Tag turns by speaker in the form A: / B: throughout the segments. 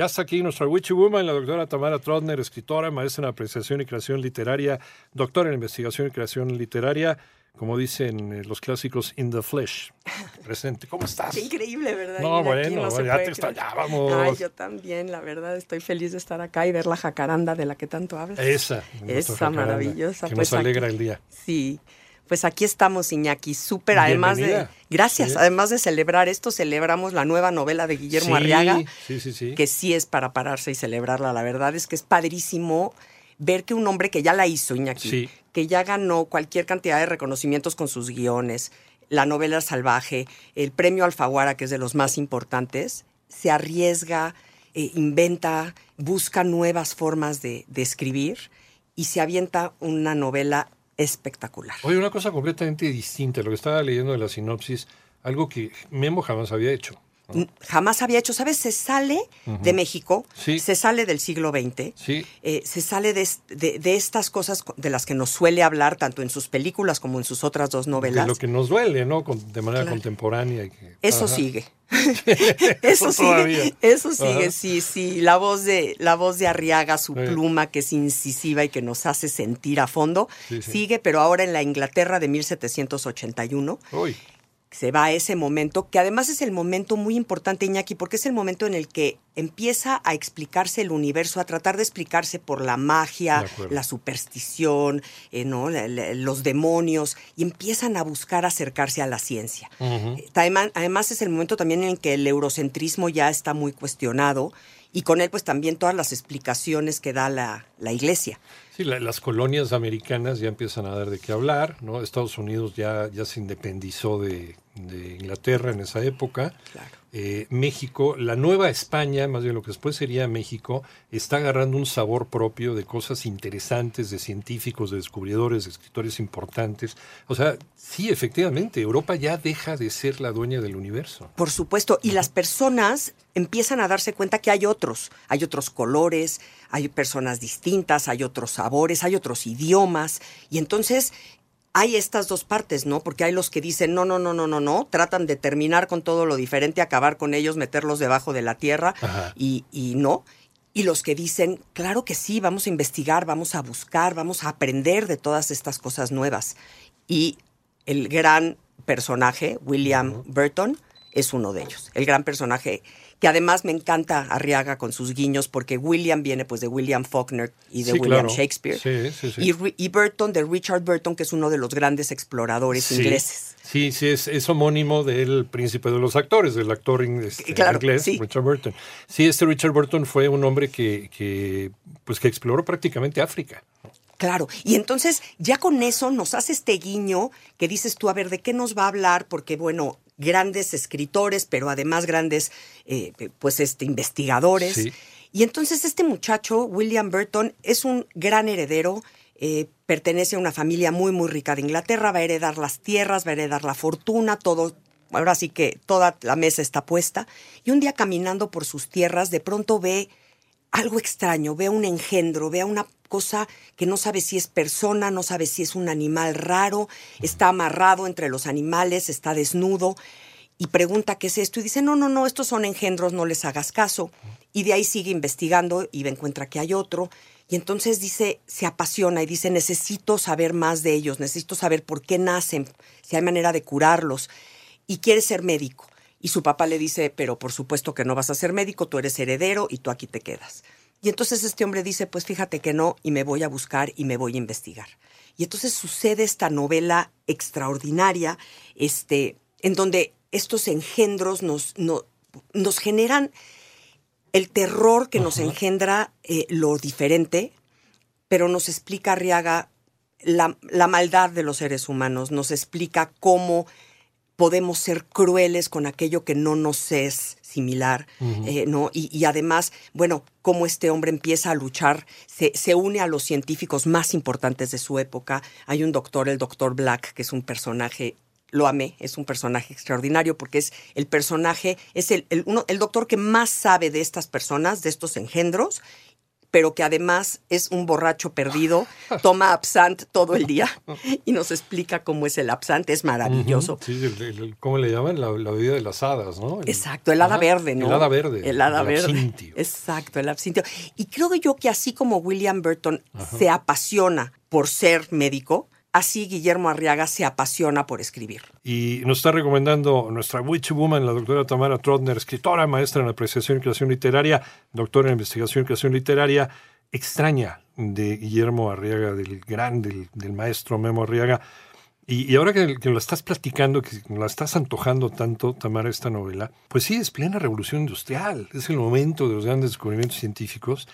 A: Ya está aquí nuestra Witchy Woman, la doctora Tamara Trotner, escritora, maestra en apreciación y creación literaria, doctora en investigación y creación literaria, como dicen eh, los clásicos, in the flesh. Presente, ¿cómo estás?
B: Qué increíble, ¿verdad?
A: No, bueno,
B: No
A: ya te extrañábamos.
B: Ay, yo también, la verdad, estoy feliz de estar acá y ver la jacaranda de la que tanto hablas.
A: Esa.
B: Esa maravillosa.
A: Que
B: pues
A: nos alegra
B: aquí-
A: el día.
B: Sí. Pues aquí estamos, Iñaki, súper, además de... Gracias,
A: Sí.
B: además de celebrar esto, celebramos la nueva novela de Guillermo
A: Sí,
B: Arriaga,
A: Sí, sí, sí.
B: que sí es para pararse y celebrarla. La verdad es que es padrísimo ver que un hombre que ya la hizo, Iñaki,
A: Sí.
B: que ya ganó cualquier cantidad de reconocimientos con sus guiones, la novela salvaje, el premio Alfaguara, que es de los más importantes, se arriesga, eh, inventa, busca nuevas formas de, de escribir y se avienta una novela espectacular.
A: Oye, una cosa completamente distinta. Lo que estaba leyendo de la sinopsis, algo que Memo jamás había hecho.
B: Jamás había hecho, ¿sabes? Se sale de México,
A: Sí.
B: se sale del siglo XX,
A: Sí.
B: eh, se sale de, de- de estas cosas co- de las que nos suele hablar tanto en sus películas como en sus otras dos
A: De
B: novelas.
A: lo que nos duele, ¿no? Con- de manera
B: Claro.
A: contemporánea. y que-
B: Eso
A: Ajá.
B: sigue.
A: Eso
B: sigue. Eso sigue,
A: Ajá.
B: sí, sí. La voz de, la voz de Arriaga, su
A: Sí.
B: pluma que es incisiva y que nos hace sentir a fondo, sigue, pero ahora en la Inglaterra de 1781
A: Uy,
B: se va a ese momento, que además es el momento muy importante, Iñaki, porque es el momento en el que empieza a explicarse el universo, a tratar de explicarse por la magia, la superstición, eh, ¿no? La- la- los demonios, y empiezan a buscar acercarse a la ciencia. Eh, Además, además es el momento también en que el eurocentrismo ya está muy cuestionado, y con él pues también todas las explicaciones que da la, la iglesia.
A: Sí, la- las colonias americanas ya empiezan a dar de qué hablar, ¿no? Estados Unidos ya, ya se independizó de, de Inglaterra en esa época.
B: Claro.
A: Eh, México, la nueva España, más bien lo que después sería México, está agarrando un sabor propio de cosas interesantes, de científicos, de descubridores, de escritores importantes. O sea, sí, efectivamente, Europa ya deja de ser la dueña del universo.
B: Por supuesto, y las personas empiezan a darse cuenta que hay otros, hay otros colores, hay personas distintas, hay otros sabores, hay otros idiomas, y entonces hay estas dos partes, ¿no? Porque hay los que dicen, no, no, no, no, no, no, tratan de terminar con todo lo diferente, acabar con ellos, meterlos debajo de la tierra, y no. Y los que dicen, claro que sí, vamos a investigar, vamos a buscar, vamos a aprender de todas estas cosas nuevas. Y el gran personaje, William Burton, es uno de ellos. El gran personaje que además me encanta Arriaga con sus guiños porque William viene pues de William Faulkner y de
A: Sí,
B: William
A: claro.
B: Shakespeare.
A: Sí, sí, sí.
B: Y, y Burton de Richard Burton, que es uno de los grandes exploradores ingleses.
A: Sí, sí, es, es homónimo del príncipe de los actores, del actor este,
B: Claro,
A: inglés,
B: sí.
A: Richard Burton. Sí, este Richard Burton fue un hombre que, que, pues, que exploró prácticamente África.
B: Claro, y entonces ya con eso nos hace este guiño que dices tú, a ver, ¿de qué nos va a hablar? Porque, bueno, grandes escritores, pero además grandes, eh, pues, este, investigadores.
A: Sí.
B: Y entonces este muchacho, William Burton, es un gran heredero, eh, pertenece a una familia muy, muy rica de Inglaterra, va a heredar las tierras, va a heredar la fortuna, todo. Ahora sí que toda la mesa está puesta. Y un día caminando por sus tierras, de pronto ve algo extraño, ve un engendro, ve una cosa que no sabe si es persona, no sabe si es un animal raro, está amarrado entre los animales, está desnudo y pregunta qué es esto y dice, no, no, no, estos son engendros, no les hagas caso. Y de ahí sigue investigando y encuentra que hay otro. Y entonces dice, se apasiona y dice, necesito saber más de ellos, necesito saber por qué nacen, si hay manera de curarlos. Y quiere ser médico. Y su papá le dice, pero por supuesto que no vas a ser médico, tú eres heredero y tú aquí te quedas. Y entonces este hombre dice, pues fíjate que no, y me voy a buscar y me voy a investigar. Y entonces sucede esta novela extraordinaria, este, en donde estos engendros nos, no, nos generan el terror que nos engendra eh, lo diferente, pero nos explica Arriaga la, la maldad de los seres humanos, nos explica cómo podemos ser crueles con aquello que no nos es similar, eh, ¿no? Y, y además, bueno, cómo este hombre empieza a luchar, se, se une a los científicos más importantes de su época. Hay un doctor, el doctor Black, que es un personaje lo amé, es un personaje extraordinario porque es el personaje, es el, el, uno, el doctor que más sabe de estas personas, de estos engendros, pero que además es un borracho perdido, toma absant todo el día y nos explica cómo es el absant, es maravilloso.
A: Sí, el- el- el- ¿cómo le llaman? La, la bebida de las hadas, ¿no? El-
B: Exacto, el hada verde, ¿no?
A: El hada verde.
B: El hada verde.
A: absintio.
B: Exacto, el absintio. Y creo yo que así como William Burton se apasiona por ser médico, así Guillermo Arriaga se apasiona por escribir.
A: Y nos está recomendando nuestra Witch Woman, la doctora Tamara Trotner, escritora, maestra en apreciación y creación literaria, doctora en investigación y creación literaria, extraña de Guillermo Arriaga, del gran, del, del maestro Memo Arriaga. Y, y ahora que, que lo estás platicando, que la estás antojando tanto, Tamara, esta novela, pues sí, es plena revolución industrial, es el momento de los grandes descubrimientos científicos.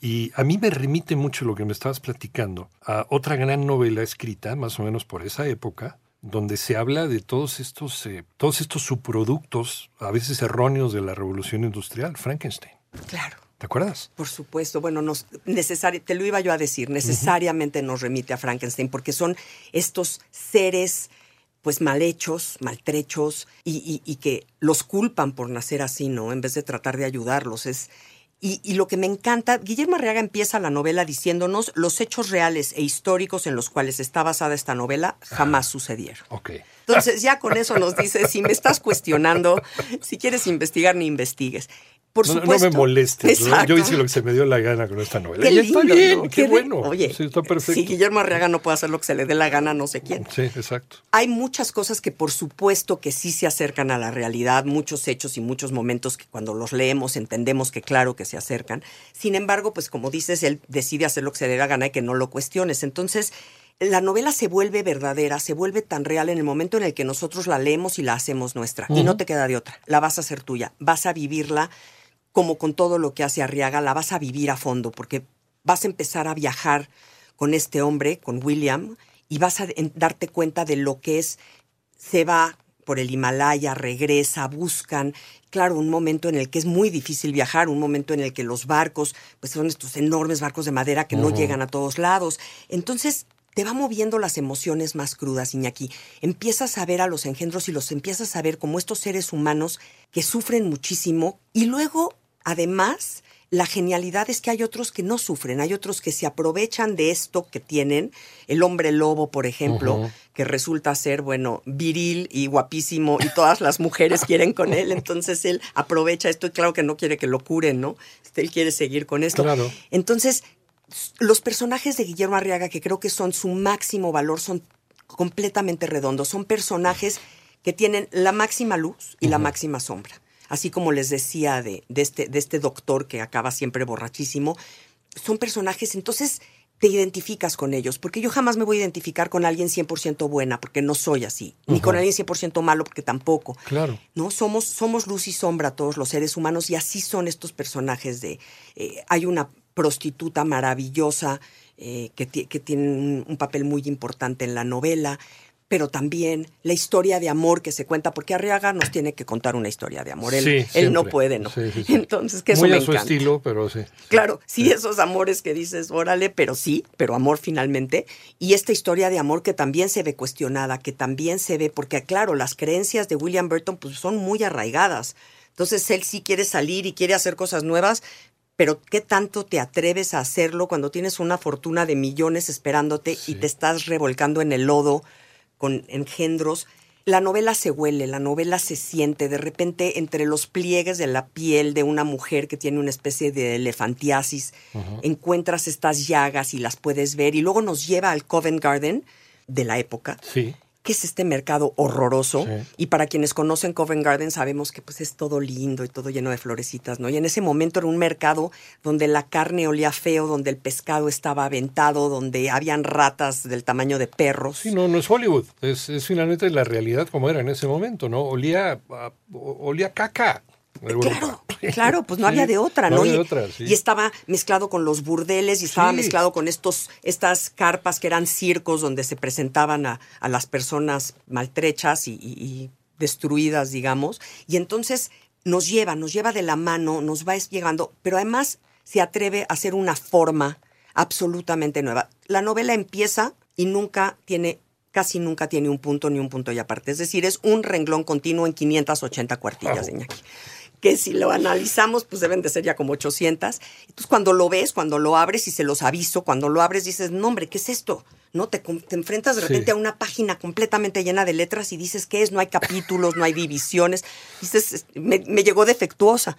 A: Y a mí me remite mucho lo que me estabas platicando a otra gran novela escrita, más o menos por esa época, donde se habla de todos estos, eh, todos estos subproductos, a veces erróneos, de la revolución industrial, Frankenstein.
B: Claro.
A: ¿Te acuerdas?
B: Por supuesto, bueno, nos, necesari- te lo iba yo a decir, necesariamente nos remite a Frankenstein, porque son estos seres pues mal hechos, maltrechos, y, y- y que los culpan por nacer así, ¿no? En vez de tratar de ayudarlos. Es, y, y lo que me encanta, Guillermo Arriaga empieza la novela diciéndonos los hechos reales e históricos en los cuales está basada esta novela jamás sucedieron.
A: Ok.
B: Entonces ya con eso nos dice, si me estás cuestionando, si quieres investigar, ni investigues. Por
A: No, no
B: supuesto.
A: me molestes. ¿no? Yo hice lo que se me dio la gana con esta novela.
B: Qué
A: y
B: lindo,
A: está bien,
B: ¿no?
A: qué, bueno.
B: Oye,
A: Sí, está perfecto.
B: si Guillermo Arriaga no puede hacer lo que se le dé la gana, no sé quién.
A: Sí, exacto.
B: Hay muchas cosas que por supuesto que sí se acercan a la realidad, muchos hechos y muchos momentos que cuando los leemos entendemos que claro que se acercan. Sin embargo, pues como dices, él decide hacer lo que se le dé la gana y que no lo cuestiones. Entonces, la novela se vuelve verdadera, se vuelve tan real en el momento en el que nosotros la leemos y la hacemos nuestra. Y no te queda de otra. La vas a hacer tuya. Vas a vivirla como con todo lo que hace Arriaga, la vas a vivir a fondo, porque vas a empezar a viajar con este hombre, con William, y vas a darte cuenta de lo que es, se va por el Himalaya, regresa, buscan, claro, un momento en el que es muy difícil viajar, un momento en el que los barcos, pues son estos enormes barcos de madera que no llegan a todos lados. Entonces, te va moviendo las emociones más crudas, Iñaki. Empiezas a ver a los engendros y los empiezas a ver como estos seres humanos que sufren muchísimo y luego, además, la genialidad es que hay otros que no sufren, hay otros que se aprovechan de esto que tienen, el hombre lobo, por ejemplo, que resulta ser, bueno, viril y guapísimo y todas las mujeres quieren con él, entonces él aprovecha esto y claro que no quiere que lo curen, ¿no? Este, Él quiere seguir con esto.
A: Claro.
B: Entonces, los personajes de Guillermo Arriaga, que creo que son su máximo valor, son completamente redondos. Son personajes que tienen la máxima luz y la máxima sombra. Así como les decía de, de este, de este doctor que acaba siempre borrachísimo. Son personajes, entonces te identificas con ellos, porque yo jamás me voy a identificar con alguien 100% buena, porque no soy así, ni con alguien 100% malo, porque tampoco.
A: Claro.
B: ¿no? Somos, somos luz y sombra todos los seres humanos y así son estos personajes de... eh, hay una prostituta maravillosa eh, que, ti- que tiene un, un papel muy importante en la novela, pero también la historia de amor que se cuenta, porque Arriaga nos tiene que contar una historia de amor. Él,
A: Sí,
B: él no puede, ¿no?
A: Sí, sí, sí.
B: Entonces, que eso
A: Muy
B: me
A: a su
B: encanta.
A: estilo, pero sí.
B: Claro, sí, esos amores que dices, órale, pero sí, pero amor finalmente. Y esta historia de amor que también se ve cuestionada, que también se ve, porque claro, las creencias de William Burton pues, son muy arraigadas. Entonces él sí quiere salir y quiere hacer cosas nuevas, pero ¿qué tanto te atreves a hacerlo cuando tienes una fortuna de millones esperándote y te estás revolcando en el lodo con engendros? La novela se huele, la novela se siente, de repente entre los pliegues de la piel de una mujer que tiene una especie de elefantiasis, encuentras estas llagas y las puedes ver y luego nos lleva al Covent Garden de la época,
A: Sí.
B: Que es este mercado horroroso.
A: Sí.
B: Y para quienes conocen Covent Garden sabemos que pues es todo lindo y todo lleno de florecitas, ¿no? Y en ese momento era un mercado donde la carne olía feo, donde el pescado estaba aventado, donde habían ratas del tamaño de perros.
A: Sí, no, no es Hollywood. Es, es finalmente la realidad como era en ese momento, ¿no? Olía, olía caca.
B: Claro, claro, pues no había de otra, ¿no?
A: No había
B: y,
A: de otra, sí.
B: y estaba mezclado con los burdeles y estaba
A: Sí.
B: mezclado con estos, estas carpas que eran circos donde se presentaban a, a las personas maltrechas y, y- y destruidas, digamos. Y entonces nos lleva, nos lleva de la mano, nos va llegando, pero además se atreve a hacer una forma absolutamente nueva. La novela empieza y nunca tiene, casi nunca tiene un punto ni un punto y aparte. Es decir, es un renglón continuo en 580 cuartillas de Iñaki que si lo analizamos, pues deben de ser ya como 800. Entonces, cuando lo ves, cuando lo abres y se los aviso, cuando lo abres dices, no, hombre, ¿qué es esto? No, te, enfrentas de
A: Sí.
B: repente a una página completamente llena de letras y dices, ¿qué es? No hay capítulos, no hay divisiones. Dices, es- me, me llegó defectuosa.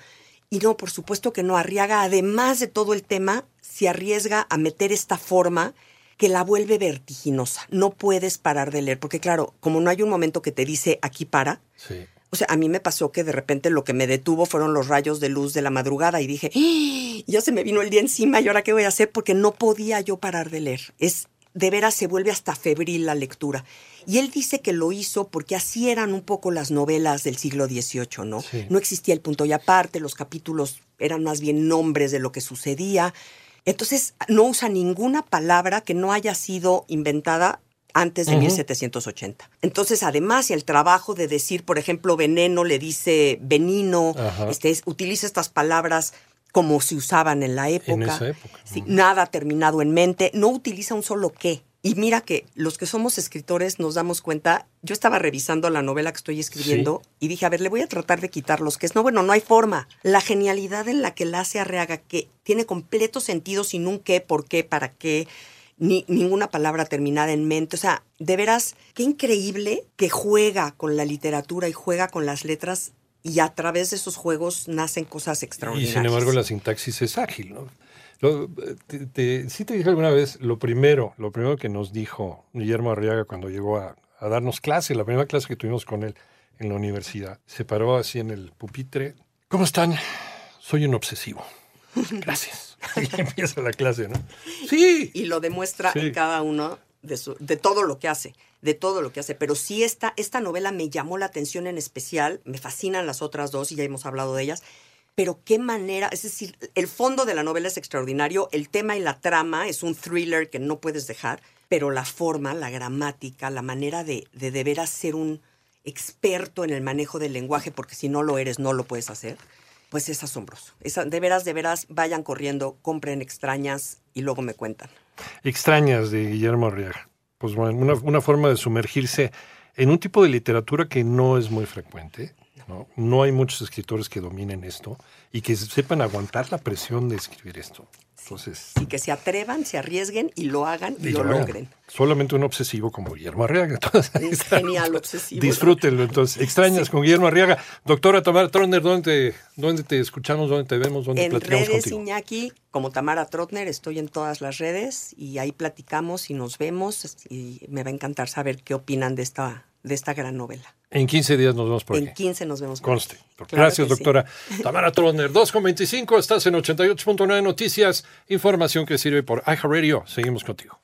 B: Y no, por supuesto que no. Arriaga, además de todo el tema, se arriesga a meter esta forma que la vuelve vertiginosa. No puedes parar de leer, porque claro, como no hay un momento que te dice aquí para,
A: Sí.
B: O sea, a mí me pasó que de repente lo que me detuvo fueron los rayos de luz de la madrugada y dije, ¡Ah! ya se me vino el día encima y ahora qué voy a hacer porque no podía yo parar de leer. Es de veras se vuelve hasta febril la lectura. Y él dice que lo hizo porque así eran un poco las novelas del siglo XVIII, ¿no?
A: Sí.
B: No existía el punto y aparte, los capítulos eran más bien nombres de lo que sucedía. Entonces, no usa ninguna palabra que no haya sido inventada antes de 1780. Entonces, además, el trabajo de decir, por ejemplo, veneno le dice venino,
A: Ajá.
B: este, es- utiliza estas palabras como se usaban en la época.
A: esa época.
B: Sí, Nada terminado en mente, no utiliza un solo qué. Y mira que los que somos escritores nos damos cuenta, yo estaba revisando la novela que estoy escribiendo y dije, a ver, le voy a tratar de quitar los que es. No, bueno, no hay forma. La genialidad en la que la hace Arreaga, que tiene completo sentido sin un qué, por qué, para qué, ni ninguna palabra terminada en mente. O sea, de veras, qué increíble que juega con la literatura y juega con las letras y a través de esos juegos nacen cosas
A: Y
B: extraordinarias.
A: sin embargo la sintaxis es ágil, ¿no? Lo- te, te- sí te dije alguna vez, lo primero, lo primero que nos dijo Guillermo Arriaga cuando llegó a, a darnos clase, la primera clase que tuvimos con él en la universidad, se paró así en el pupitre. ¿Cómo están? Soy un obsesivo. Gracias. Y empieza la clase, ¿no? Sí.
B: y lo demuestra
A: Sí.
B: en cada uno de, su- de todo lo que hace, de todo lo que hace. Pero sí esta, esta novela me llamó la atención en especial, me fascinan las otras dos y ya hemos hablado de ellas, pero qué manera, es decir, el fondo de la novela es extraordinario, el tema y la trama es un thriller que no puedes dejar, pero la forma, la gramática, la manera de de, de veras ser un experto en el manejo del lenguaje, porque si no lo eres, no lo puedes hacer. Pues es asombroso. De veras, de veras, vayan corriendo, compren extrañas y luego me cuentan.
A: Extrañas de Guillermo Arriaga. Pues bueno, una, una forma de sumergirse en un tipo de literatura que no es muy frecuente. ¿No? no hay muchos escritores que dominen esto y que sepan aguantar la presión de escribir esto. Entonces,
B: y que se atrevan, se arriesguen y lo hagan y, lo
A: hagan.
B: logren.
A: Solamente un obsesivo como Guillermo Arriaga. Entonces,
B: Es genial, obsesivo.
A: Disfrútenlo. Entonces, extrañas con Guillermo Arriaga. Doctora Tamara Troner, ¿dónde te, dónde te escuchamos? ¿Dónde te vemos? ¿Dónde
B: En
A: platicamos
B: redes,
A: contigo?
B: Iñaki, como Tamara Trotner, estoy en todas las redes y ahí platicamos y nos vemos y me va a encantar saber qué opinan de esta, de esta gran novela.
A: En 15 días nos vemos por aquí.
B: En 15 nos vemos. por
A: Conste.
B: aquí. Claro
A: Gracias,
B: que sí.
A: doctora. Tamara Troner, 2.25, estás en 88.9 Noticias, información que sirve por iHeartRadio. Seguimos contigo.